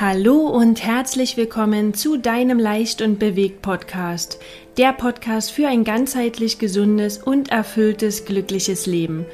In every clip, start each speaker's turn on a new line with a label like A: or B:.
A: Hallo und herzlich willkommen zu deinem Leicht und bewegt Podcast. Der Podcast für ein ganzheitlich gesundes und erfülltes, glückliches Leben.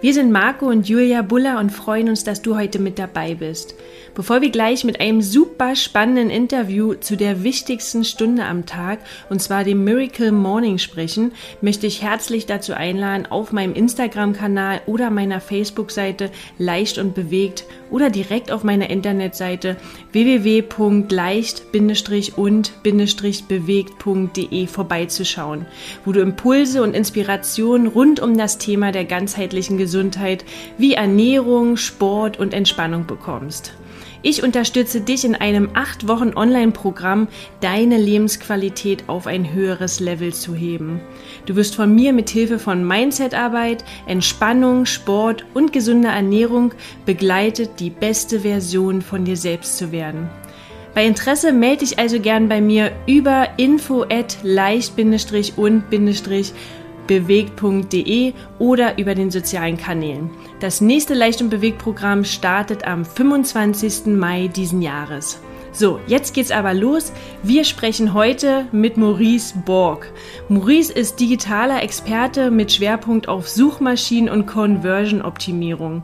A: Wir sind Marco und Julia Buller und freuen uns, dass du heute mit dabei bist. Bevor wir gleich mit einem super spannenden Interview zu der wichtigsten Stunde am Tag, und zwar dem Miracle Morning sprechen, möchte ich herzlich dazu einladen, auf meinem Instagram-Kanal oder meiner Facebook-Seite leicht und bewegt oder direkt auf meiner Internetseite www.leicht-und-bewegt.de vorbeizuschauen, wo du Impulse und Inspirationen rund um das Thema der ganzheitlichen Gesundheit wie Ernährung, Sport und Entspannung bekommst. Ich unterstütze dich in einem acht Wochen Online-Programm, deine Lebensqualität auf ein höheres Level zu heben. Du wirst von mir mit Hilfe von Mindset-Arbeit, Entspannung, Sport und gesunder Ernährung begleitet, die beste Version von dir selbst zu werden. Bei Interesse melde dich also gern bei mir über info at leicht-und- bewegt.de oder über den sozialen Kanälen. Das nächste Leicht und Bewegt Programm startet am 25. Mai diesen Jahres. So, jetzt geht's aber los. Wir sprechen heute mit Maurice Borg. Maurice ist digitaler Experte mit Schwerpunkt auf Suchmaschinen und Conversion Optimierung.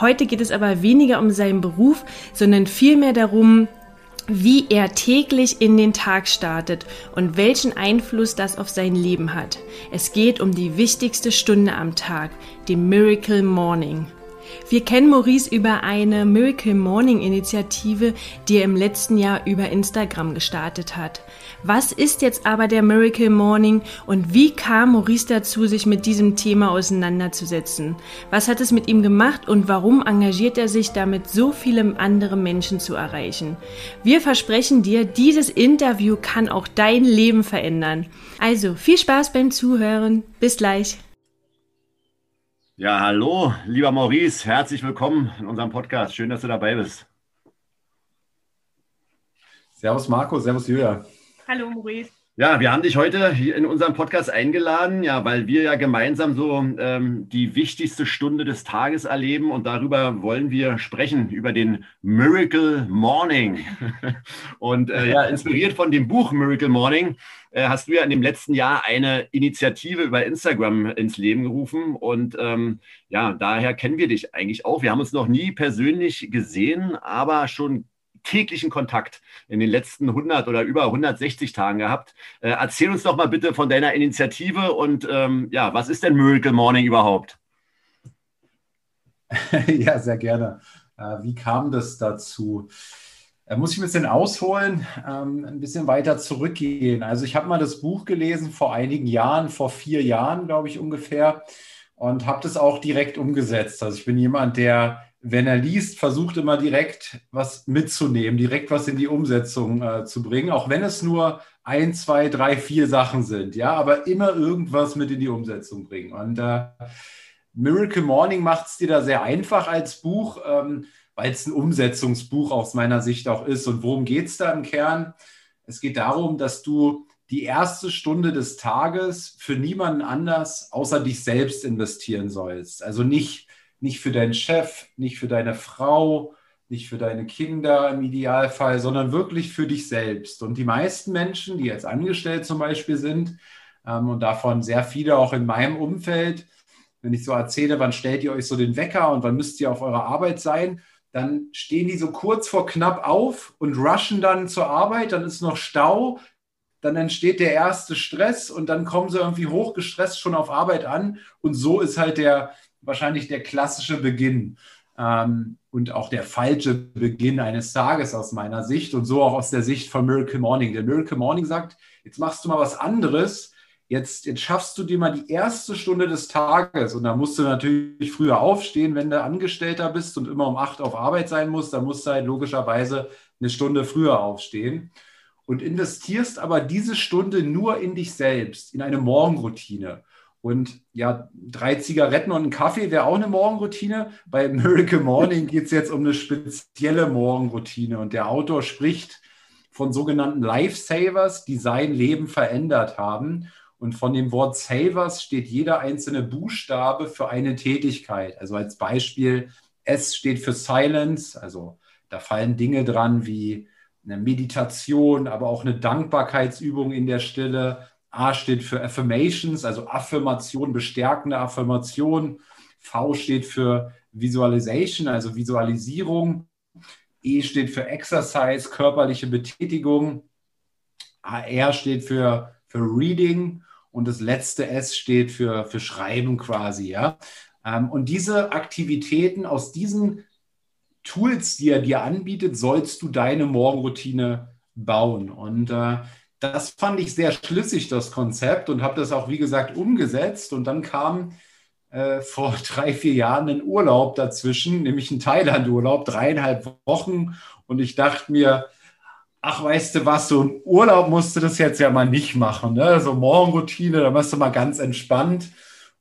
A: Heute geht es aber weniger um seinen Beruf, sondern vielmehr darum, wie er täglich in den Tag startet und welchen Einfluss das auf sein Leben hat. Es geht um die wichtigste Stunde am Tag, die Miracle Morning. Wir kennen Maurice über eine Miracle Morning Initiative, die er im letzten Jahr über Instagram gestartet hat. Was ist jetzt aber der Miracle Morning und wie kam Maurice dazu, sich mit diesem Thema auseinanderzusetzen? Was hat es mit ihm gemacht und warum engagiert er sich damit, so viele andere Menschen zu erreichen? Wir versprechen dir, dieses Interview kann auch dein Leben verändern. Also viel Spaß beim Zuhören. Bis gleich.
B: Ja, hallo, lieber Maurice, herzlich willkommen in unserem Podcast. Schön, dass du dabei bist.
C: Servus Marco, servus Julia.
A: Hallo Maurice.
B: Ja, wir haben dich heute in unserem Podcast eingeladen, ja, weil wir ja gemeinsam so ähm, die wichtigste Stunde des Tages erleben und darüber wollen wir sprechen, über den Miracle Morning. und äh, ja, inspiriert von dem Buch Miracle Morning äh, hast du ja in dem letzten Jahr eine Initiative über Instagram ins Leben gerufen und ähm, ja, daher kennen wir dich eigentlich auch. Wir haben uns noch nie persönlich gesehen, aber schon täglichen Kontakt in den letzten 100 oder über 160 Tagen gehabt. Äh, erzähl uns doch mal bitte von deiner Initiative und ähm, ja, was ist denn Miracle Morning überhaupt?
C: ja, sehr gerne. Äh, wie kam das dazu? Da muss ich ein bisschen ausholen, ähm, ein bisschen weiter zurückgehen. Also ich habe mal das Buch gelesen vor einigen Jahren, vor vier Jahren, glaube ich ungefähr, und habe das auch direkt umgesetzt. Also ich bin jemand, der wenn er liest, versucht immer direkt was mitzunehmen, direkt was in die Umsetzung äh, zu bringen, auch wenn es nur ein, zwei, drei, vier Sachen sind, ja, aber immer irgendwas mit in die Umsetzung bringen. Und äh, Miracle Morning macht es dir da sehr einfach als Buch, ähm, weil es ein Umsetzungsbuch aus meiner Sicht auch ist. Und worum geht es da im Kern? Es geht darum, dass du die erste Stunde des Tages für niemanden anders außer dich selbst investieren sollst. Also nicht nicht für deinen Chef, nicht für deine Frau, nicht für deine Kinder im Idealfall, sondern wirklich für dich selbst. Und die meisten Menschen, die jetzt angestellt zum Beispiel sind, ähm, und davon sehr viele auch in meinem Umfeld, wenn ich so erzähle, wann stellt ihr euch so den Wecker und wann müsst ihr auf eurer Arbeit sein, dann stehen die so kurz vor knapp auf und rushen dann zur Arbeit, dann ist noch Stau, dann entsteht der erste Stress und dann kommen sie irgendwie hochgestresst schon auf Arbeit an. Und so ist halt der, wahrscheinlich der klassische Beginn ähm, und auch der falsche Beginn eines Tages aus meiner Sicht und so auch aus der Sicht von Miracle Morning. Der Miracle Morning sagt, jetzt machst du mal was anderes. Jetzt, jetzt schaffst du dir mal die erste Stunde des Tages und da musst du natürlich früher aufstehen, wenn du Angestellter bist und immer um acht auf Arbeit sein musst, dann musst du halt logischerweise eine Stunde früher aufstehen und investierst aber diese Stunde nur in dich selbst, in eine Morgenroutine. Und ja, drei Zigaretten und ein Kaffee wäre auch eine Morgenroutine. Bei Miracle Morning geht es jetzt um eine spezielle Morgenroutine. Und der Autor spricht von sogenannten Lifesavers, die sein Leben verändert haben. Und von dem Wort Savers steht jeder einzelne Buchstabe für eine Tätigkeit. Also als Beispiel, S steht für Silence, also da fallen Dinge dran wie eine Meditation, aber auch eine Dankbarkeitsübung in der Stille. A steht für Affirmations, also Affirmation, bestärkende Affirmation. V steht für Visualization, also Visualisierung. E steht für Exercise, körperliche Betätigung. AR steht für, für Reading und das letzte S steht für, für Schreiben quasi. Ja? Ähm, und diese Aktivitäten aus diesen Tools, die er dir anbietet, sollst du deine Morgenroutine bauen. Und äh, das fand ich sehr schlüssig, das Konzept, und habe das auch, wie gesagt, umgesetzt. Und dann kam äh, vor drei, vier Jahren ein Urlaub dazwischen, nämlich ein Thailand-Urlaub, dreieinhalb Wochen. Und ich dachte mir, ach, weißt du was, so ein Urlaub musst du das jetzt ja mal nicht machen. Ne? So Morgenroutine, da machst du mal ganz entspannt.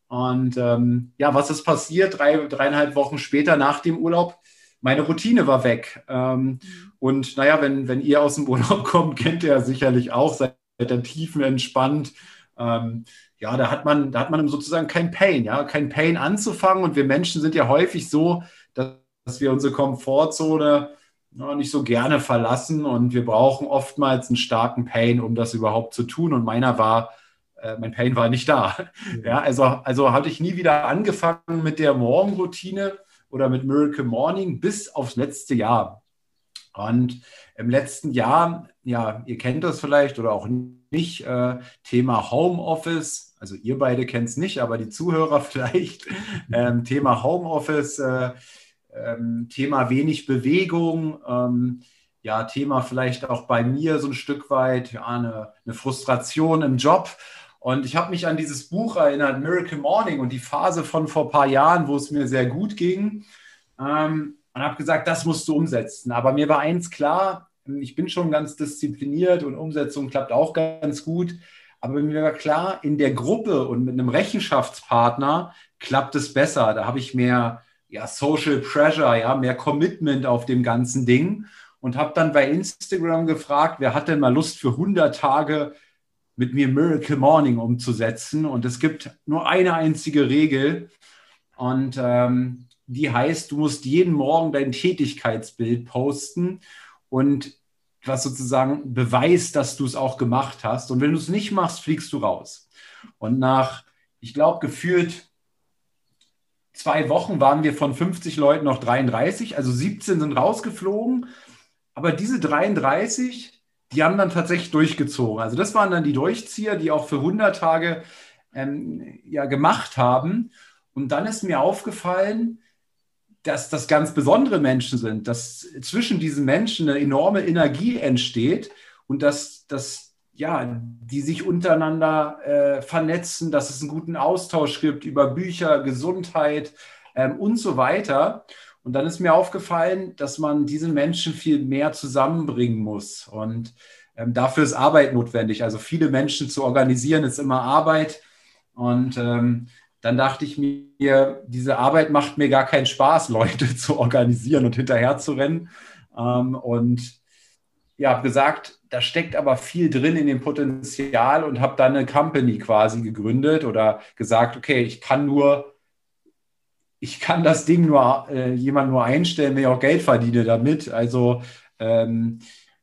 C: Und ähm, ja, was ist passiert? Drei, dreieinhalb Wochen später nach dem Urlaub meine Routine war weg. Ähm, und naja, wenn, wenn ihr aus dem Urlaub kommt, kennt ihr ja sicherlich auch, seid ihr tiefen entspannt. Ähm, ja, da hat man, da hat man sozusagen kein Pain, ja, kein Pain anzufangen. Und wir Menschen sind ja häufig so, dass, dass wir unsere Komfortzone ja, nicht so gerne verlassen und wir brauchen oftmals einen starken Pain, um das überhaupt zu tun. Und meiner war, äh, mein Pain war nicht da. Mhm. Ja, also, also hatte ich nie wieder angefangen mit der Morgenroutine oder mit Miracle Morning bis aufs letzte Jahr. Und im letzten Jahr, ja, ihr kennt das vielleicht oder auch nicht, äh, Thema Homeoffice. Also ihr beide kennt es nicht, aber die Zuhörer vielleicht. Ähm, Thema Homeoffice, äh, ähm, Thema wenig Bewegung. Ähm, ja, Thema vielleicht auch bei mir so ein Stück weit, ja, eine, eine Frustration im Job. Und ich habe mich an dieses Buch erinnert, Miracle Morning und die Phase von vor ein paar Jahren, wo es mir sehr gut ging. Ähm, und habe gesagt, das musst du umsetzen. Aber mir war eins klar, ich bin schon ganz diszipliniert und Umsetzung klappt auch ganz gut. Aber mir war klar, in der Gruppe und mit einem Rechenschaftspartner klappt es besser. Da habe ich mehr ja, Social Pressure, ja, mehr Commitment auf dem ganzen Ding und habe dann bei Instagram gefragt, wer hat denn mal Lust für 100 Tage mit mir Miracle Morning umzusetzen. Und es gibt nur eine einzige Regel. Und ähm, die heißt, du musst jeden Morgen dein Tätigkeitsbild posten und was sozusagen beweist, dass du es auch gemacht hast. Und wenn du es nicht machst, fliegst du raus. Und nach, ich glaube, gefühlt zwei Wochen waren wir von 50 Leuten noch 33, also 17 sind rausgeflogen. Aber diese 33 die haben dann tatsächlich durchgezogen. Also das waren dann die Durchzieher, die auch für 100 Tage ähm, ja, gemacht haben. Und dann ist mir aufgefallen, dass das ganz besondere Menschen sind, dass zwischen diesen Menschen eine enorme Energie entsteht und dass, dass ja, die sich untereinander äh, vernetzen, dass es einen guten Austausch gibt über Bücher, Gesundheit ähm, und so weiter. Und dann ist mir aufgefallen, dass man diese Menschen viel mehr zusammenbringen muss. Und ähm, dafür ist Arbeit notwendig. Also viele Menschen zu organisieren ist immer Arbeit. Und ähm, dann dachte ich mir, diese Arbeit macht mir gar keinen Spaß, Leute zu organisieren und hinterher zu rennen. Ähm, und ja, habe gesagt, da steckt aber viel drin in dem Potenzial und habe dann eine Company quasi gegründet oder gesagt, okay, ich kann nur ich kann das Ding nur äh, jemand nur einstellen, wenn ich auch Geld verdiene damit. Also ähm,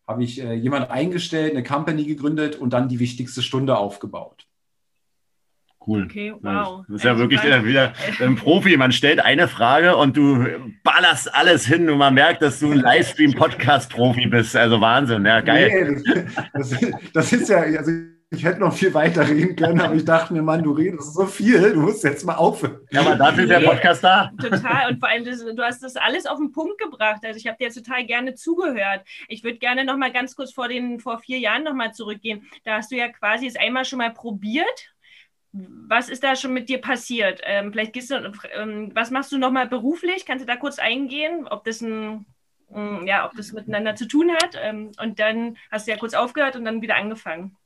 C: habe ich äh, jemand eingestellt, eine Company gegründet und dann die wichtigste Stunde aufgebaut.
B: Cool. Okay, wow. Das ist ja wirklich wieder ein Profi. Man stellt eine Frage und du ballerst alles hin und man merkt, dass du ein Livestream-Podcast-Profi bist. Also Wahnsinn, ja, geil.
C: Nee, das, das, das, ist ja, also ich hätte noch viel weiter reden können, aber ich dachte mir, Mann, du redest so viel, du musst jetzt mal aufhören.
B: Ja, aber dafür ist der Podcast da.
A: Total. Und vor allem, das, du hast das alles auf den Punkt gebracht. Also ich habe dir total gerne zugehört. Ich würde gerne noch mal ganz kurz vor den vor vier Jahren noch mal zurückgehen. Da hast du ja quasi es einmal schon mal probiert. Was ist da schon mit dir passiert? Ähm, vielleicht gehst du, ähm, was machst du noch mal beruflich? Kannst du da kurz eingehen, ob das ein ja, ob das miteinander zu tun hat. Ähm, und dann hast du ja kurz aufgehört und dann wieder angefangen.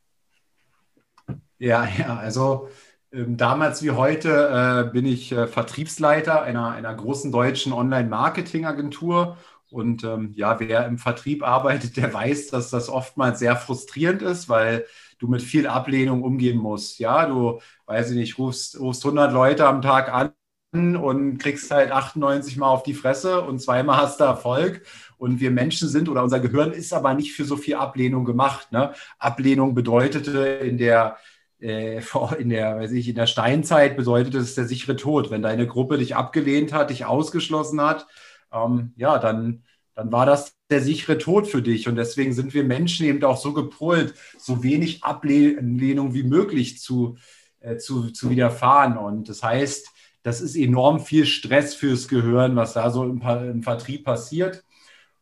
C: Ja, ja, also ähm, damals wie heute äh, bin ich äh, Vertriebsleiter einer, einer großen deutschen Online-Marketing-Agentur. Und ähm, ja, wer im Vertrieb arbeitet, der weiß, dass das oftmals sehr frustrierend ist, weil du mit viel Ablehnung umgehen musst. Ja, du, weiß ich nicht, rufst, rufst 100 Leute am Tag an und kriegst halt 98 Mal auf die Fresse und zweimal hast du Erfolg Und wir Menschen sind oder unser Gehirn ist aber nicht für so viel Ablehnung gemacht. Ne? Ablehnung bedeutete in der äh, in der, weiß ich, in der Steinzeit bedeutet es der sichere Tod. Wenn deine Gruppe dich abgelehnt hat, dich ausgeschlossen hat, ähm, ja, dann, dann war das der sichere Tod für dich. Und deswegen sind wir Menschen eben auch so gepolt, so wenig Ablehnung wie möglich zu, äh, zu, zu widerfahren. Und das heißt, das ist enorm viel Stress fürs Gehirn, was da so im, im Vertrieb passiert.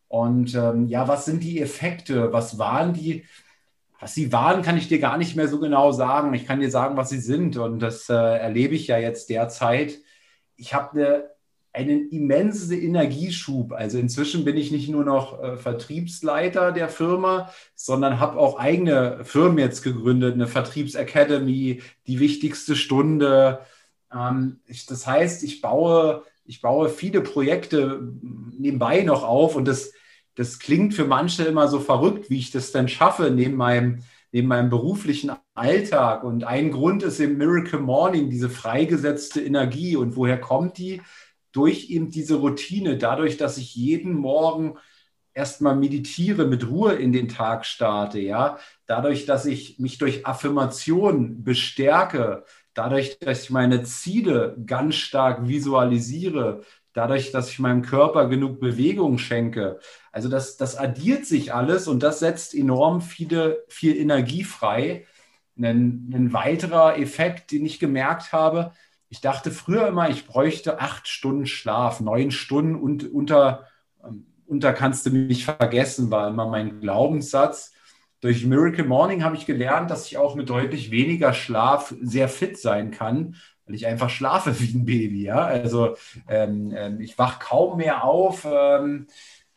C: Und ähm, ja, was sind die Effekte? Was waren die? Was sie waren, kann ich dir gar nicht mehr so genau sagen. Ich kann dir sagen, was sie sind. Und das äh, erlebe ich ja jetzt derzeit. Ich habe eine, einen immensen Energieschub. Also inzwischen bin ich nicht nur noch äh, Vertriebsleiter der Firma, sondern habe auch eigene Firmen jetzt gegründet, eine Vertriebsacademy, die wichtigste Stunde. Ähm, ich, das heißt, ich baue, ich baue viele Projekte nebenbei noch auf und das, das klingt für manche immer so verrückt, wie ich das denn schaffe neben meinem, neben meinem beruflichen Alltag. Und ein Grund ist im Miracle Morning diese freigesetzte Energie. Und woher kommt die? Durch eben diese Routine, dadurch, dass ich jeden Morgen erstmal meditiere, mit Ruhe in den Tag starte, ja, dadurch, dass ich mich durch Affirmation bestärke, dadurch, dass ich meine Ziele ganz stark visualisiere, dadurch, dass ich meinem Körper genug Bewegung schenke. Also das, das addiert sich alles und das setzt enorm viele, viel Energie frei. Ein, ein weiterer Effekt, den ich gemerkt habe, ich dachte früher immer, ich bräuchte acht Stunden Schlaf, neun Stunden und unter, ähm, unter kannst du mich vergessen, war immer mein Glaubenssatz durch Miracle Morning habe ich gelernt, dass ich auch mit deutlich weniger Schlaf sehr fit sein kann, weil ich einfach schlafe wie ein Baby. Ja? Also ähm, ähm, ich wache kaum mehr auf ähm,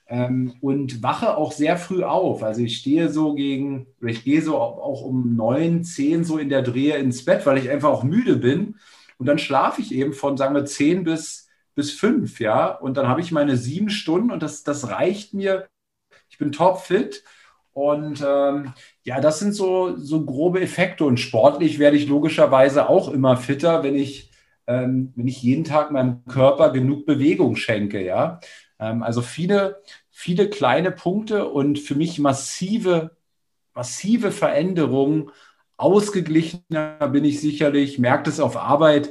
C: ähm, und wache auch sehr früh auf. Also ich stehe so gegen, ich gehe so auch um neun, zehn so in der Drehe ins Bett, weil ich einfach auch müde bin. Und dann schlafe ich eben von, sagen wir, zehn bis, bis fünf, ja. Und dann habe ich meine sieben Stunden und das, das reicht mir. Ich bin topfit und ähm, ja, das sind so, so grobe Effekte. Und sportlich werde ich logischerweise auch immer fitter, wenn ich, ähm, wenn ich jeden Tag meinem Körper genug Bewegung schenke. Ja? Ähm, also viele, viele kleine Punkte und für mich massive, massive Veränderungen. Ausgeglichener bin ich sicherlich, merkt es auf Arbeit,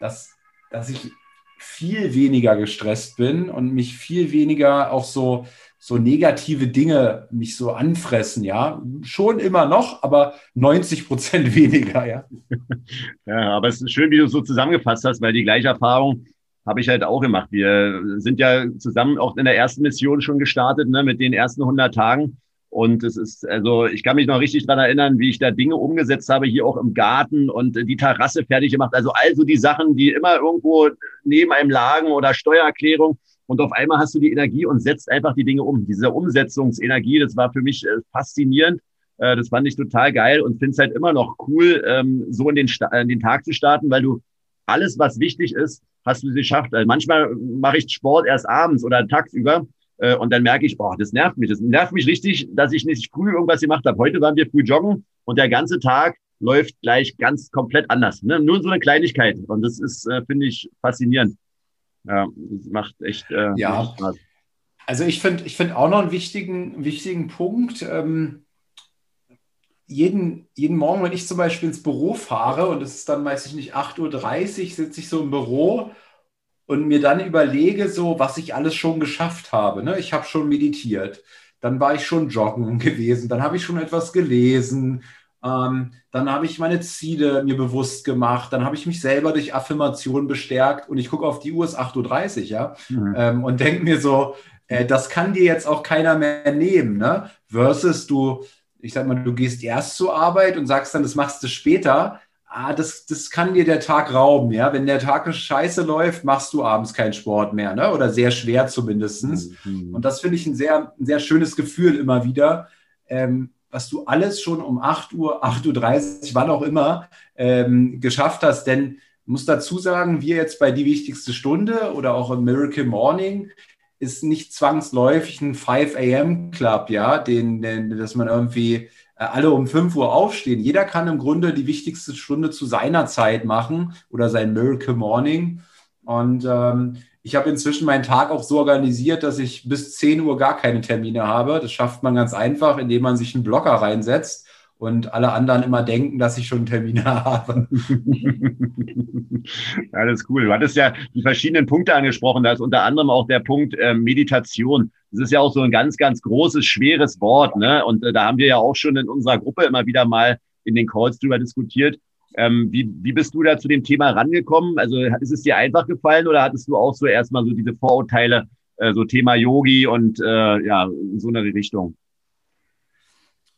C: dass, dass ich viel weniger gestresst bin und mich viel weniger auch so so negative Dinge mich so anfressen, ja. Schon immer noch, aber 90 Prozent weniger, ja.
B: Ja, aber es ist schön, wie du es so zusammengefasst hast, weil die gleiche Erfahrung habe ich halt auch gemacht. Wir sind ja zusammen auch in der ersten Mission schon gestartet, ne, mit den ersten 100 Tagen. Und es ist, also ich kann mich noch richtig dran erinnern, wie ich da Dinge umgesetzt habe, hier auch im Garten und die Terrasse fertig gemacht. Also also die Sachen, die immer irgendwo neben einem lagen oder Steuererklärung und auf einmal hast du die Energie und setzt einfach die Dinge um. Diese Umsetzungsenergie, das war für mich äh, faszinierend. Äh, das fand ich total geil und finde es halt immer noch cool, ähm, so in den, in den Tag zu starten, weil du alles, was wichtig ist, hast du es geschafft. Also manchmal mache ich Sport erst abends oder tagsüber äh, und dann merke ich, boah, das nervt mich. Das nervt mich richtig, dass ich nicht früh irgendwas gemacht habe. Heute waren wir früh joggen und der ganze Tag läuft gleich ganz komplett anders. Ne? Nur so eine Kleinigkeit. Und das ist, äh, finde ich, faszinierend. Ja, das macht echt äh,
C: ja. Spaß. Also ich finde ich find auch noch einen wichtigen, wichtigen Punkt. Ähm, jeden, jeden Morgen, wenn ich zum Beispiel ins Büro fahre und es ist dann, weiß ich nicht, 8.30 Uhr, sitze ich so im Büro und mir dann überlege, so, was ich alles schon geschafft habe. Ne? Ich habe schon meditiert, dann war ich schon joggen gewesen, dann habe ich schon etwas gelesen, ähm, dann habe ich meine Ziele mir bewusst gemacht. Dann habe ich mich selber durch Affirmation bestärkt und ich gucke auf die Uhr, es ist 8.30 Uhr, ja, mhm. ähm, und denke mir so, äh, das kann dir jetzt auch keiner mehr nehmen, ne? Versus du, ich sag mal, du gehst erst zur Arbeit und sagst dann, das machst du später. Ah, das, das kann dir der Tag rauben, ja. Wenn der Tag scheiße läuft, machst du abends keinen Sport mehr, ne? Oder sehr schwer zumindest. Mhm. Und das finde ich ein sehr, ein sehr schönes Gefühl immer wieder. Ähm, was du alles schon um 8 Uhr, 8.30 Uhr, wann auch immer, ähm, geschafft hast. Denn muss dazu sagen, wir jetzt bei Die Wichtigste Stunde oder auch im Miracle Morning ist nicht zwangsläufig ein 5 a.m. Club, ja, den, den, dass man irgendwie äh, alle um 5 Uhr aufstehen. Jeder kann im Grunde die wichtigste Stunde zu seiner Zeit machen oder sein Miracle Morning. Und ähm, ich habe inzwischen meinen Tag auch so organisiert, dass ich bis 10 Uhr gar keine Termine habe. Das schafft man ganz einfach, indem man sich einen Blocker reinsetzt und alle anderen immer denken, dass ich schon Termine habe.
B: Alles cool. Du hattest ja die verschiedenen Punkte angesprochen. Da ist unter anderem auch der Punkt äh, Meditation. Das ist ja auch so ein ganz, ganz großes, schweres Wort. Ne? Und äh, da haben wir ja auch schon in unserer Gruppe immer wieder mal in den Calls drüber diskutiert. Ähm, wie, wie bist du da zu dem Thema rangekommen? Also ist es dir einfach gefallen oder hattest du auch so erstmal so diese Vorurteile, äh, so Thema Yogi und äh, ja, in so eine Richtung?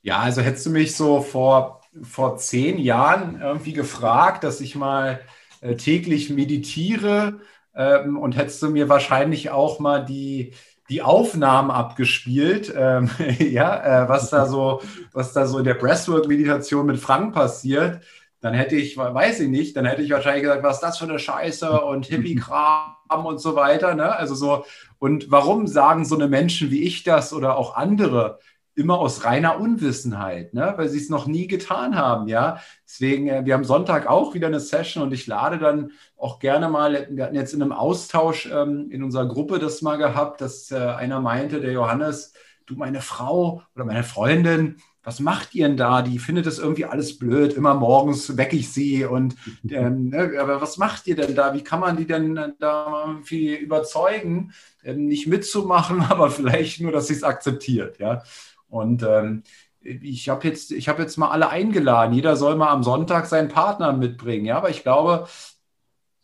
C: Ja, also hättest du mich so vor, vor zehn Jahren irgendwie gefragt, dass ich mal äh, täglich meditiere ähm, und hättest du mir wahrscheinlich auch mal die, die Aufnahmen abgespielt, ähm, ja, äh, was da so, was da so in der Breathwork-Meditation mit Frank passiert, dann hätte ich, weiß ich nicht, dann hätte ich wahrscheinlich gesagt, was ist das für eine Scheiße und Hippie-Kram und so weiter. Ne? Also so, und warum sagen so eine Menschen wie ich das oder auch andere? immer aus reiner Unwissenheit, ne? weil sie es noch nie getan haben, ja. Deswegen, äh, wir haben Sonntag auch wieder eine Session und ich lade dann auch gerne mal, wir hatten jetzt in einem Austausch ähm, in unserer Gruppe das mal gehabt, dass äh, einer meinte, der Johannes, du meine Frau oder meine Freundin, was macht ihr denn da? Die findet das irgendwie alles blöd. Immer morgens wecke ich sie und ähm, ne, aber was macht ihr denn da? Wie kann man die denn da irgendwie überzeugen, ähm, nicht mitzumachen, aber vielleicht nur, dass sie es akzeptiert, ja? Und ähm, ich habe jetzt, ich jetzt mal alle eingeladen. Jeder soll mal am Sonntag seinen Partner mitbringen. Ja, aber ich glaube,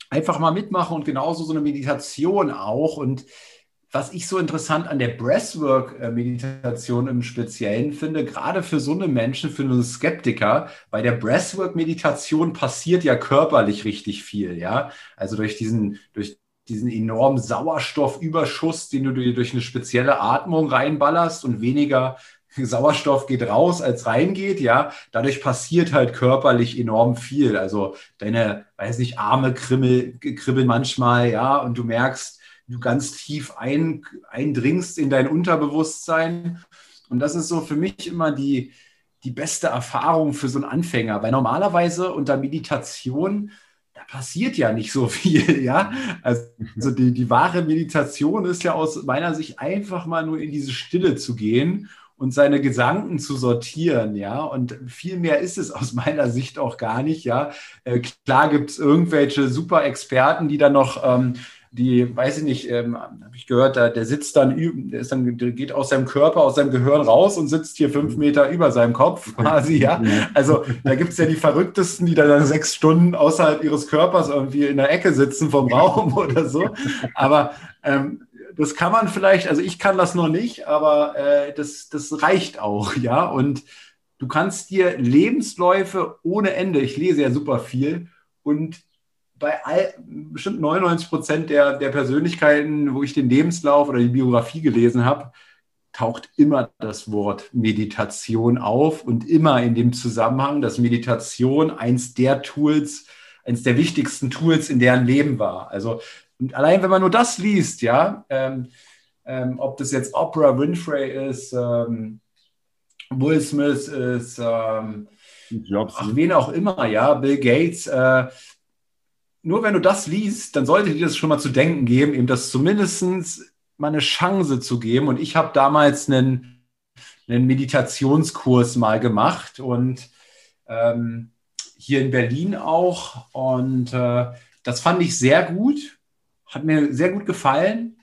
C: einfach mal mitmachen und genauso so eine Meditation auch. Und was ich so interessant an der Breathwork-Meditation im Speziellen finde, gerade für so eine Menschen, für einen Skeptiker, bei der Breathwork-Meditation passiert ja körperlich richtig viel, ja. Also durch diesen, durch diesen enormen Sauerstoffüberschuss, den du durch eine spezielle Atmung reinballerst und weniger Sauerstoff geht raus, als reingeht, ja, dadurch passiert halt körperlich enorm viel. Also deine, weiß nicht, Arme kribbel, kribbeln manchmal, ja, und du merkst, du ganz tief ein, eindringst in dein Unterbewusstsein. Und das ist so für mich immer die, die beste Erfahrung für so einen Anfänger, weil normalerweise unter Meditation da passiert ja nicht so viel, ja. Also die, die wahre Meditation ist ja aus meiner Sicht einfach mal nur in diese Stille zu gehen und seine Gedanken zu sortieren, ja. Und viel mehr ist es aus meiner Sicht auch gar nicht, ja. Äh, klar gibt es irgendwelche super Experten, die dann noch, ähm, die, weiß ich nicht, ähm, habe ich gehört, da, der sitzt dann, der ist dann, der geht aus seinem Körper, aus seinem Gehirn raus und sitzt hier fünf Meter über seinem Kopf quasi, ja. Also da gibt es ja die Verrücktesten, die dann sechs Stunden außerhalb ihres Körpers irgendwie in der Ecke sitzen vom Raum oder so. Aber ähm, das kann man vielleicht, also ich kann das noch nicht, aber äh, das, das reicht auch, ja. Und du kannst dir Lebensläufe ohne Ende, ich lese ja super viel und bei all, bestimmt 99 Prozent der, der Persönlichkeiten, wo ich den Lebenslauf oder die Biografie gelesen habe, taucht immer das Wort Meditation auf und immer in dem Zusammenhang, dass Meditation eins der Tools, eins der wichtigsten Tools in deren Leben war. Also und allein wenn man nur das liest, ja, ähm, ähm, ob das jetzt Oprah Winfrey ist, ähm, Will Smith ist, ähm, ach, wen auch immer, ja, Bill Gates, äh, nur wenn du das liest, dann sollte dir das schon mal zu denken geben, eben das zumindest mal eine Chance zu geben. Und ich habe damals einen, einen Meditationskurs mal gemacht und ähm, hier in Berlin auch. Und äh, das fand ich sehr gut hat mir sehr gut gefallen.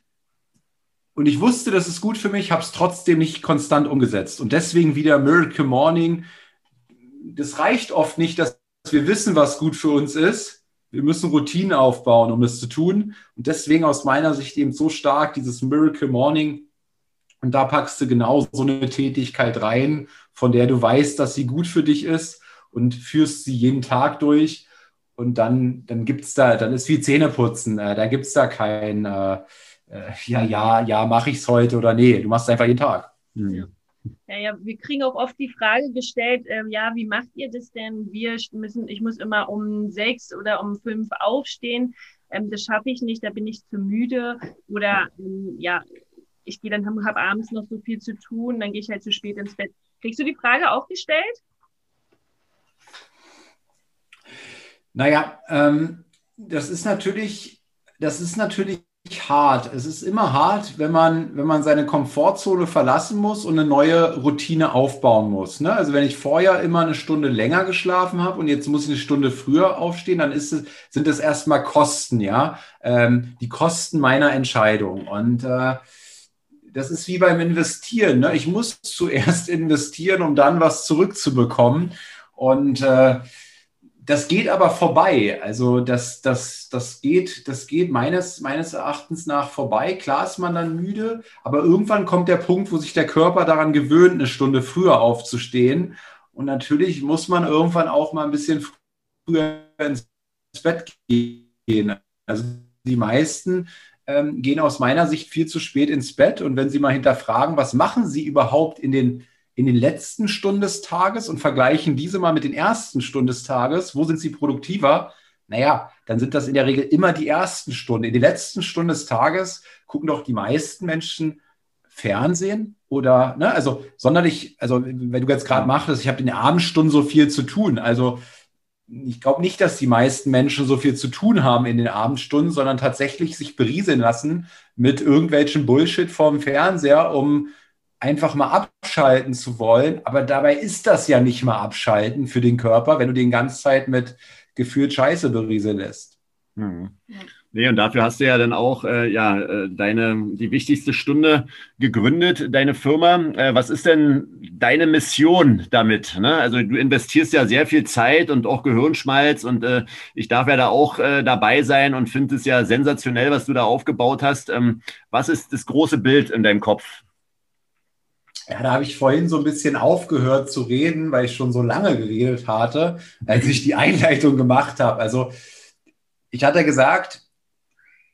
C: Und ich wusste, das ist gut für mich, habe es trotzdem nicht konstant umgesetzt. Und deswegen wieder Miracle Morning. Das reicht oft nicht, dass wir wissen, was gut für uns ist. Wir müssen Routinen aufbauen, um es zu tun. Und deswegen aus meiner Sicht eben so stark dieses Miracle Morning. Und da packst du genau so eine Tätigkeit rein, von der du weißt, dass sie gut für dich ist und führst sie jeden Tag durch und dann, dann gibt es da, dann ist wie Zähneputzen, äh, da gibt es da kein, äh, äh, ja, ja, ja, mache ich es heute oder nee, du machst einfach jeden Tag.
A: Mhm. Ja, ja, wir kriegen auch oft die Frage gestellt, äh, ja, wie macht ihr das denn? Wir müssen, ich muss immer um sechs oder um fünf aufstehen. Ähm, das schaffe ich nicht, da bin ich zu müde. Oder ähm, ja, ich gehe dann, habe abends noch so viel zu tun, dann gehe ich halt zu spät ins Bett. Kriegst du die Frage auch gestellt?
C: Naja, ähm, das ist natürlich, das ist natürlich hart. Es ist immer hart, wenn man, wenn man seine Komfortzone verlassen muss und eine neue Routine aufbauen muss. Ne? Also wenn ich vorher immer eine Stunde länger geschlafen habe und jetzt muss ich eine Stunde früher aufstehen, dann ist es, sind das erstmal Kosten, ja, ähm, die Kosten meiner Entscheidung. Und äh, das ist wie beim Investieren. Ne? Ich muss zuerst investieren, um dann was zurückzubekommen. Und äh, das geht aber vorbei. Also das, das, das, geht, das geht meines, meines Erachtens nach vorbei. Klar ist man dann müde, aber irgendwann kommt der Punkt, wo sich der Körper daran gewöhnt, eine Stunde früher aufzustehen. Und natürlich muss man irgendwann auch mal ein bisschen früher ins Bett gehen. Also die meisten ähm, gehen aus meiner Sicht viel zu spät ins Bett. Und wenn Sie mal hinterfragen, was machen Sie überhaupt in den in den letzten Stunden des Tages und vergleichen diese mal mit den ersten Stunden des Tages, wo sind sie produktiver? Naja, dann sind das in der Regel immer die ersten Stunden. In den letzten Stunden des Tages gucken doch die meisten Menschen Fernsehen oder, ne, also sonderlich, also wenn du jetzt gerade machst, ich habe in den Abendstunden so viel zu tun. Also ich glaube nicht, dass die meisten Menschen so viel zu tun haben in den Abendstunden, sondern tatsächlich sich berieseln lassen mit irgendwelchen Bullshit vorm Fernseher, um einfach mal abschalten zu wollen. Aber dabei ist das ja nicht mal abschalten für den Körper, wenn du den ganze Zeit mit gefühlt Scheiße berieseln lässt.
B: Mhm. Nee, und dafür hast du ja dann auch äh, ja, äh, deine, die wichtigste Stunde gegründet, deine Firma. Äh, was ist denn deine Mission damit? Ne? Also du investierst ja sehr viel Zeit und auch Gehirnschmalz und äh, ich darf ja da auch äh, dabei sein und finde es ja sensationell, was du da aufgebaut hast. Ähm, was ist das große Bild in deinem Kopf?
C: Ja, da habe ich vorhin so ein bisschen aufgehört zu reden, weil ich schon so lange geredet hatte, als ich die Einleitung gemacht habe. Also ich hatte gesagt,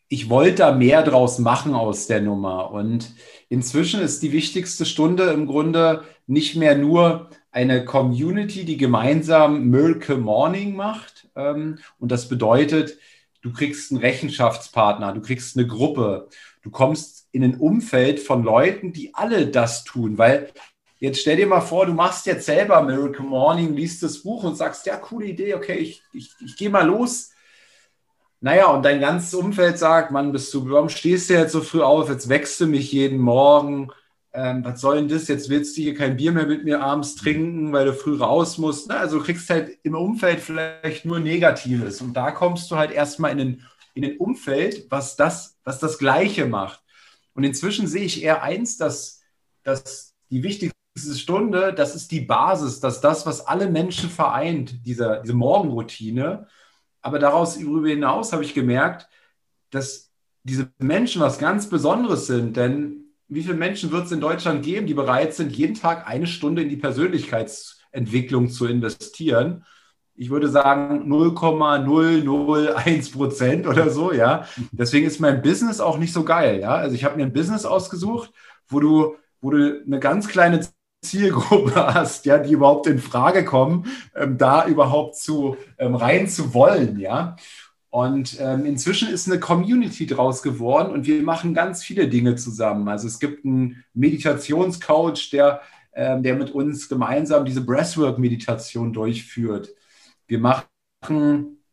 C: ich wollte da mehr draus machen aus der Nummer. Und inzwischen ist die wichtigste Stunde im Grunde nicht mehr nur eine Community, die gemeinsam Miracle Morning macht. Ähm, und das bedeutet, du kriegst einen Rechenschaftspartner, du kriegst eine Gruppe, du kommst in ein Umfeld von Leuten, die alle das tun, weil jetzt stell dir mal vor, du machst jetzt selber Miracle Morning, liest das Buch und sagst, ja, coole Idee, okay, ich, ich, ich gehe mal los. Naja, und dein ganzes Umfeld sagt, Mann, bist du, warum stehst du jetzt so früh auf? Jetzt wächst du mich jeden Morgen. Ähm, was soll denn das? Jetzt willst du hier kein Bier mehr mit mir abends trinken, weil du früh raus musst. Na, also du kriegst halt im Umfeld vielleicht nur Negatives. Und da kommst du halt erstmal in ein, in ein Umfeld, was das, was das Gleiche macht. Und inzwischen sehe ich eher eins, dass, dass die wichtigste Stunde, das ist die Basis, dass das, was alle Menschen vereint, diese, diese Morgenroutine. Aber daraus darüber hinaus habe ich gemerkt, dass diese Menschen was ganz Besonderes sind. Denn wie viele Menschen wird es in Deutschland geben, die bereit sind, jeden Tag eine Stunde in die Persönlichkeitsentwicklung zu investieren? Ich würde sagen 0,001 Prozent oder so, ja. Deswegen ist mein Business auch nicht so geil, ja. Also ich habe mir ein Business ausgesucht, wo du, wo du eine ganz kleine Zielgruppe hast, ja, die überhaupt in Frage kommen, ähm, da überhaupt zu ähm, rein zu wollen, ja. Und ähm, inzwischen ist eine Community draus geworden und wir machen ganz viele Dinge zusammen. Also es gibt einen Meditationscoach, der, ähm, der mit uns gemeinsam diese Breathwork-Meditation durchführt. Wir machen,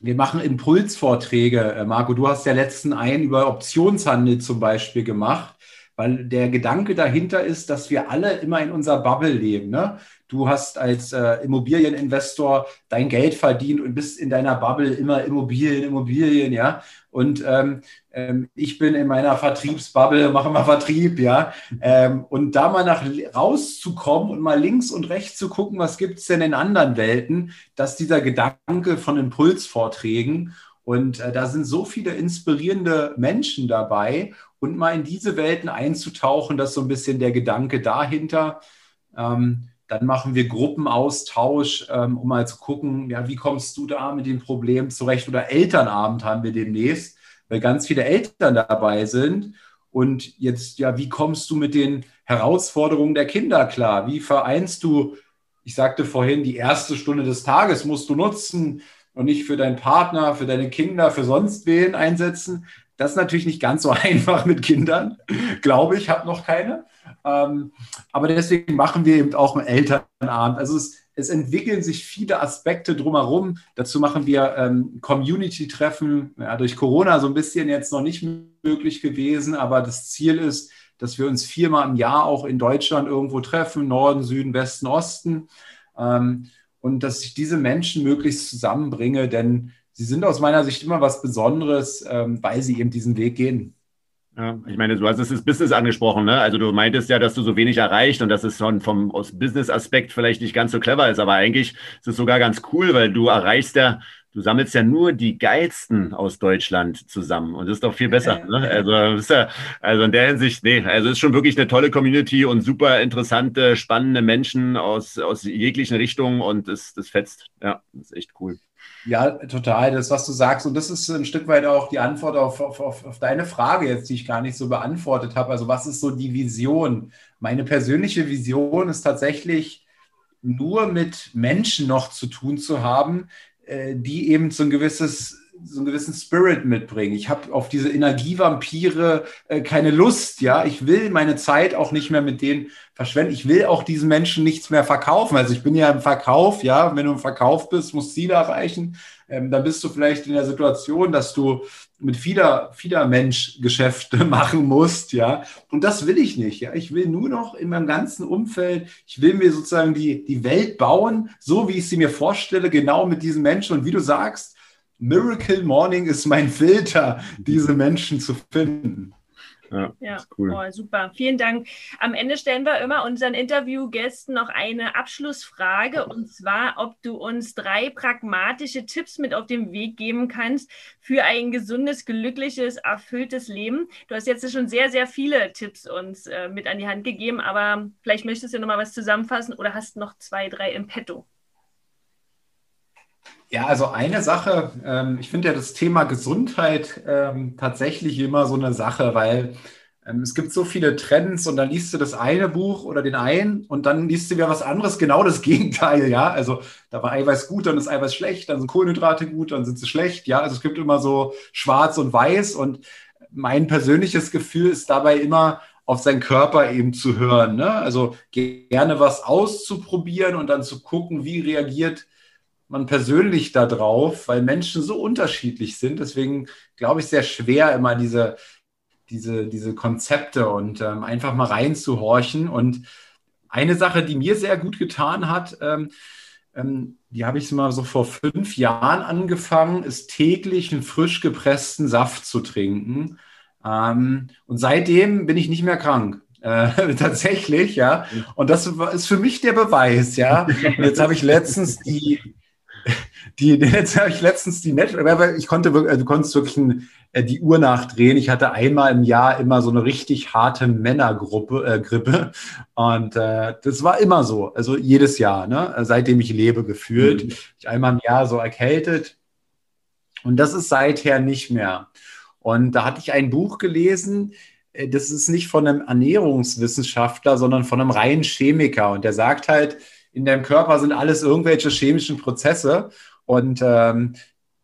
C: wir machen Impulsvorträge. Äh, Marco, du hast ja letzten einen über Optionshandel zum Beispiel gemacht, weil der Gedanke dahinter ist, dass wir alle immer in unserer Bubble leben. Ne? Du hast als äh, Immobilieninvestor dein Geld verdient und bist in deiner Bubble immer Immobilien, Immobilien, ja. Und ähm, ähm, ich bin in meiner Vertriebsbubble, mache mal Vertrieb, ja. Ähm, und da mal nach rauszukommen und mal links und rechts zu gucken, was gibt es denn in anderen Welten, dass dieser Gedanke von Impulsvorträgen und äh, da sind so viele inspirierende Menschen dabei und mal in diese Welten einzutauchen, das ist so ein bisschen der Gedanke dahinter. Ähm, dann machen wir Gruppenaustausch, ähm, um mal zu gucken, ja, wie kommst du da mit dem Problem zurecht? Oder Elternabend haben wir demnächst, weil ganz viele Eltern dabei sind. Und jetzt, ja, wie kommst du mit den Herausforderungen der Kinder klar? Wie vereinst du, ich sagte vorhin, die erste Stunde des Tages musst du nutzen und nicht für deinen Partner, für deine Kinder, für sonst wen einsetzen. Das ist natürlich nicht ganz so einfach mit Kindern, glaube ich, habe noch keine. Ähm, aber deswegen machen wir eben auch einen Elternabend. Also es, es entwickeln sich viele Aspekte drumherum. Dazu machen wir ähm, Community-Treffen. Ja, durch Corona so ein bisschen jetzt noch nicht möglich gewesen, aber das Ziel ist, dass wir uns viermal im Jahr auch in Deutschland irgendwo treffen, Norden, Süden, Westen, Osten. Ähm, und dass ich diese Menschen möglichst zusammenbringe, denn sie sind aus meiner Sicht immer was Besonderes, ähm, weil sie eben diesen Weg gehen.
B: Ja, ich meine, du hast es das Business angesprochen, ne? Also du meintest ja, dass du so wenig erreicht und dass es schon vom aus Business-Aspekt vielleicht nicht ganz so clever ist, aber eigentlich ist es sogar ganz cool, weil du erreichst ja, du sammelst ja nur die Geilsten aus Deutschland zusammen und das ist doch viel besser. Ne? Also, ist ja, also in der Hinsicht, nee, also es ist schon wirklich eine tolle Community und super interessante, spannende Menschen aus, aus jeglichen Richtungen und das, das fetzt. Ja, das ist echt cool.
C: Ja, total. Das, was du sagst. Und das ist ein Stück weit auch die Antwort auf, auf, auf deine Frage jetzt, die ich gar nicht so beantwortet habe. Also, was ist so die Vision? Meine persönliche Vision ist tatsächlich nur mit Menschen noch zu tun zu haben, äh, die eben so ein gewisses so einen gewissen Spirit mitbringen. Ich habe auf diese Energievampire äh, keine Lust, ja. Ich will meine Zeit auch nicht mehr mit denen verschwenden. Ich will auch diesen Menschen nichts mehr verkaufen. Also ich bin ja im Verkauf, ja. Wenn du im Verkauf bist, musst Ziele erreichen. Ähm, dann bist du vielleicht in der Situation, dass du mit vieler, vieler Mensch Geschäfte machen musst, ja. Und das will ich nicht, ja. Ich will nur noch in meinem ganzen Umfeld, ich will mir sozusagen die, die Welt bauen, so wie ich sie mir vorstelle, genau mit diesen Menschen. Und wie du sagst, Miracle Morning ist mein Filter, diese Menschen zu finden.
A: Ja, ja. Cool. Oh, super. Vielen Dank. Am Ende stellen wir immer unseren Interviewgästen noch eine Abschlussfrage und zwar, ob du uns drei pragmatische Tipps mit auf den Weg geben kannst für ein gesundes, glückliches, erfülltes Leben. Du hast jetzt schon sehr, sehr viele Tipps uns äh, mit an die Hand gegeben, aber vielleicht möchtest du noch mal was zusammenfassen oder hast noch zwei, drei im Petto.
C: Ja, also eine Sache, ähm, ich finde ja das Thema Gesundheit ähm, tatsächlich immer so eine Sache, weil ähm, es gibt so viele Trends und dann liest du das eine Buch oder den einen und dann liest du wieder was anderes, genau das Gegenteil, ja. Also da war Eiweiß gut, dann ist Eiweiß schlecht, dann sind Kohlenhydrate gut, dann sind sie schlecht, ja. Also es gibt immer so schwarz und weiß und mein persönliches Gefühl ist dabei immer, auf seinen Körper eben zu hören. Ne? Also gerne was auszuprobieren und dann zu gucken, wie reagiert man persönlich da drauf, weil Menschen so unterschiedlich sind. Deswegen glaube ich sehr schwer, immer diese, diese, diese Konzepte und ähm, einfach mal reinzuhorchen. Und eine Sache, die mir sehr gut getan hat, ähm, ähm, die habe ich mal so vor fünf Jahren angefangen, ist täglich einen frisch gepressten Saft zu trinken. Ähm, und seitdem bin ich nicht mehr krank. Äh, tatsächlich, ja. Und das ist für mich der Beweis, ja. Und jetzt habe ich letztens die, die, jetzt habe ich letztens die Netflix, ich konnte wirklich, also du konntest wirklich ein, äh, die Uhr nachdrehen. Ich hatte einmal im Jahr immer so eine richtig harte Männergruppe, äh, Grippe. Und äh, das war immer so, also jedes Jahr, ne? seitdem ich lebe, gefühlt. Mhm. Ich einmal im Jahr so erkältet. Und das ist seither nicht mehr. Und da hatte ich ein Buch gelesen, äh, das ist nicht von einem Ernährungswissenschaftler, sondern von einem reinen Chemiker. Und der sagt halt, in deinem Körper sind alles irgendwelche chemischen Prozesse. Und ähm,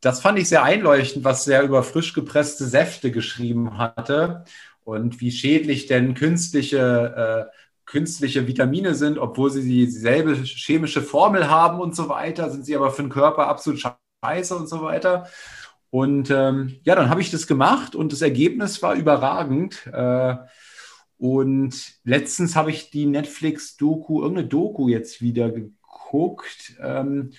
C: das fand ich sehr einleuchtend, was er über frisch gepresste Säfte geschrieben hatte und wie schädlich denn künstliche, äh, künstliche Vitamine sind, obwohl sie dieselbe chemische Formel haben und so weiter, sind sie aber für den Körper absolut scheiße und so weiter. Und ähm, ja, dann habe ich das gemacht und das Ergebnis war überragend. Äh, und letztens habe ich die Netflix-Doku, irgendeine Doku jetzt wieder geguckt. Ähm,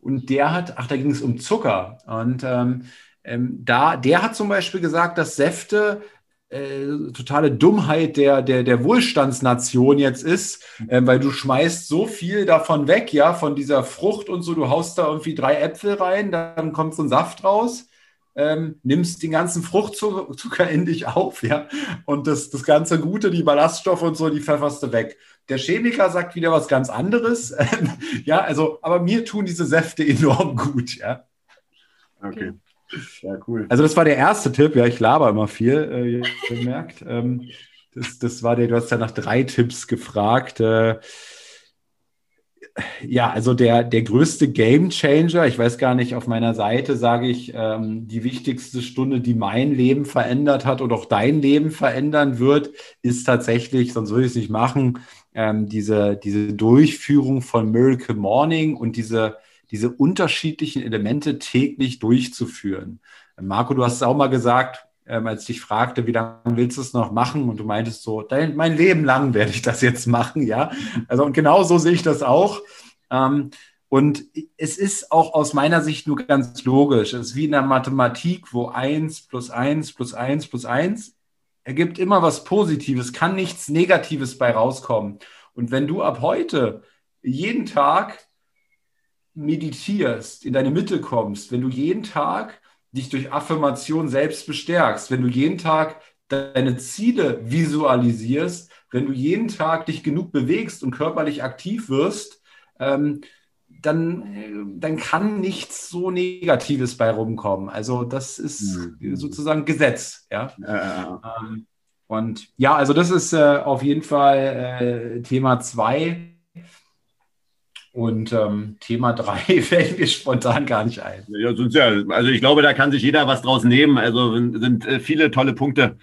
C: und der hat, ach, da ging es um Zucker. Und ähm, ähm, da, der hat zum Beispiel gesagt, dass Säfte äh, totale Dummheit der, der, der Wohlstandsnation jetzt ist, äh, weil du schmeißt so viel davon weg, ja, von dieser Frucht und so, du haust da irgendwie drei Äpfel rein, dann kommt so ein Saft raus ähm, nimmst den ganzen Fruchtzucker in dich auf, ja. Und das, das ganze Gute, die Ballaststoffe und so, die pfefferst du weg. Der Chemiker sagt wieder was ganz anderes. ja, also, aber mir tun diese Säfte enorm gut, ja. Okay. Ja, cool. Also, das war der erste Tipp. Ja, ich laber immer viel, äh, gemerkt. Ähm, das, das war der, du hast ja nach drei Tipps gefragt. Äh, ja, also der, der größte Game Changer, ich weiß gar nicht, auf meiner Seite sage ich, ähm, die wichtigste Stunde, die mein Leben verändert hat oder auch dein Leben verändern wird, ist tatsächlich, sonst würde ich es nicht machen, ähm, diese, diese Durchführung von Miracle Morning und diese, diese unterschiedlichen Elemente täglich durchzuführen. Marco, du hast es auch mal gesagt, ähm, als ich dich fragte, wie lange willst du es noch machen? Und du meintest so, dein, mein Leben lang werde ich das jetzt machen, ja. Also und genau so sehe ich das auch. Ähm, und es ist auch aus meiner Sicht nur ganz logisch. Es ist wie in der Mathematik, wo 1 plus 1 plus 1 plus 1 ergibt immer was Positives, kann nichts Negatives bei rauskommen. Und wenn du ab heute jeden Tag meditierst, in deine Mitte kommst, wenn du jeden Tag dich durch Affirmation selbst bestärkst, wenn du jeden Tag deine Ziele visualisierst, wenn du jeden Tag dich genug bewegst und körperlich aktiv wirst, ähm, dann, dann kann nichts so Negatives bei rumkommen. Also das ist mhm. sozusagen Gesetz. Ja? Äh. und ja, also das ist äh, auf jeden Fall äh, Thema zwei. Und ähm, Thema 3 fällt mir spontan gar nicht ein.
B: Ja, also ich glaube, da kann sich jeder was draus nehmen. Also sind äh, viele tolle Punkte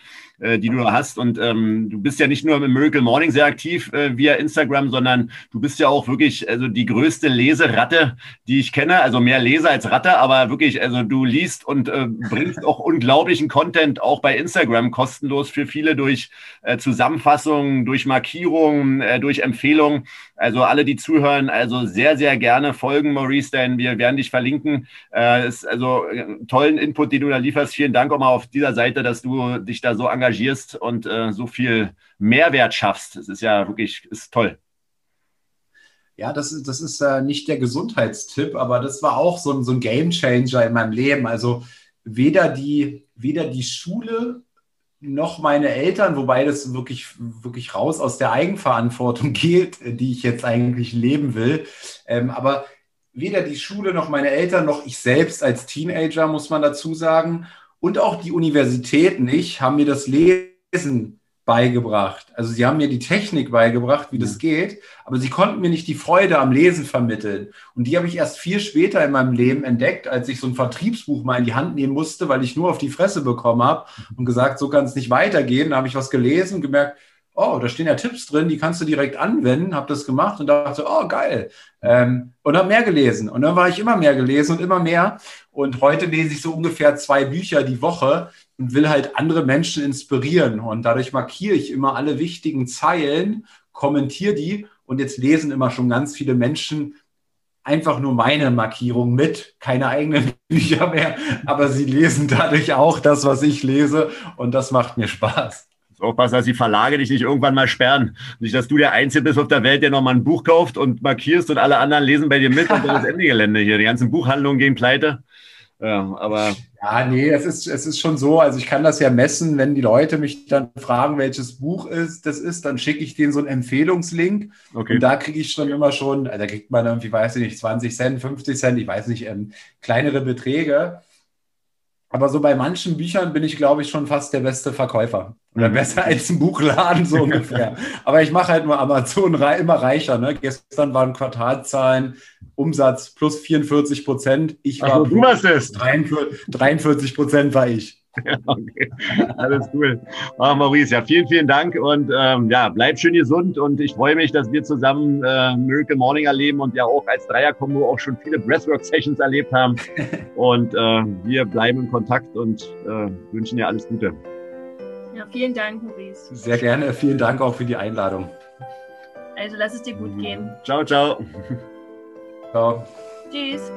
B: äh, die du hast. Und ähm, du bist ja nicht nur im Miracle Morning sehr aktiv äh, via Instagram, sondern du bist ja auch wirklich also die größte Leseratte, die ich kenne. Also mehr Leser als Ratte, aber wirklich, also du liest und äh, bringst auch unglaublichen Content auch bei Instagram kostenlos für viele durch äh, Zusammenfassungen, durch Markierungen, äh, durch Empfehlungen. Also alle, die zuhören, also sehr, sehr gerne folgen, Maurice, denn wir werden dich verlinken. Äh, ist also äh, tollen Input, den du da lieferst. Vielen Dank auch mal auf dieser Seite, dass du dich da so engagierst engagierst und äh, so viel Mehrwert schaffst. Das ist ja wirklich ist toll.
C: Ja, das ist, das ist äh, nicht der Gesundheitstipp, aber das war auch so ein, so ein Game Changer in meinem Leben. Also weder die, weder die Schule noch meine Eltern, wobei das wirklich, wirklich raus aus der Eigenverantwortung geht, die ich jetzt eigentlich leben will. Ähm, aber weder die Schule noch meine Eltern noch ich selbst als Teenager, muss man dazu sagen, und auch die Universität nicht haben mir das Lesen beigebracht. Also sie haben mir die Technik beigebracht, wie das geht, aber sie konnten mir nicht die Freude am Lesen vermitteln. Und die habe ich erst viel später in meinem Leben entdeckt, als ich so ein Vertriebsbuch mal in die Hand nehmen musste, weil ich nur auf die Fresse bekommen habe und gesagt, so kann es nicht weitergehen. Da habe ich was gelesen und gemerkt, oh, da stehen ja Tipps drin, die kannst du direkt anwenden, habe das gemacht und dachte, oh, geil. Ähm, und habe mehr gelesen. Und dann war ich immer mehr gelesen und immer mehr. Und heute lese ich so ungefähr zwei Bücher die Woche und will halt andere Menschen inspirieren. Und dadurch markiere ich immer alle wichtigen Zeilen, kommentiere die. Und jetzt lesen immer schon ganz viele Menschen einfach nur meine Markierung mit, keine eigenen Bücher mehr, aber sie lesen dadurch auch das, was ich lese. Und das macht mir Spaß
B: aufpassen, dass die Verlage dich nicht irgendwann mal sperren. Nicht, dass du der Einzige bist auf der Welt, der nochmal ein Buch kauft und markierst und alle anderen lesen bei dir mit und dann ist Ende Gelände hier. Die ganzen Buchhandlungen gehen pleite. Ja, aber.
C: Ja, nee, es ist, es ist schon so. Also ich kann das ja messen, wenn die Leute mich dann fragen, welches Buch ist, das ist, dann schicke ich denen so einen Empfehlungslink. Okay. Und da kriege ich schon immer schon, also da kriegt man irgendwie, weiß ich nicht, 20 Cent, 50 Cent, ich weiß nicht, ähm, kleinere Beträge. Aber so bei manchen Büchern bin ich, glaube ich, schon fast der beste Verkäufer. Oder besser als ein Buchladen, so ungefähr. Aber ich mache halt nur Amazon immer reicher. Ne? Gestern waren Quartalzahlen, Umsatz plus 44 Prozent. Ich war
B: Ach, du warst es.
C: 43 Prozent war ich. Ja, okay.
B: Alles cool. Ah, Maurice, ja, vielen, vielen Dank und ähm, ja, bleib schön gesund und ich freue mich, dass wir zusammen äh, Miracle Morning erleben und ja auch als Dreier-Kombo auch schon viele Breathwork-Sessions erlebt haben. und äh, wir bleiben in Kontakt und äh, wünschen dir alles Gute.
A: Ja, vielen Dank, Maurice.
C: Sehr gerne. Vielen Dank auch für die Einladung.
A: Also lass es dir gut gehen.
B: Ciao, ciao.
C: Ciao.
A: Tschüss.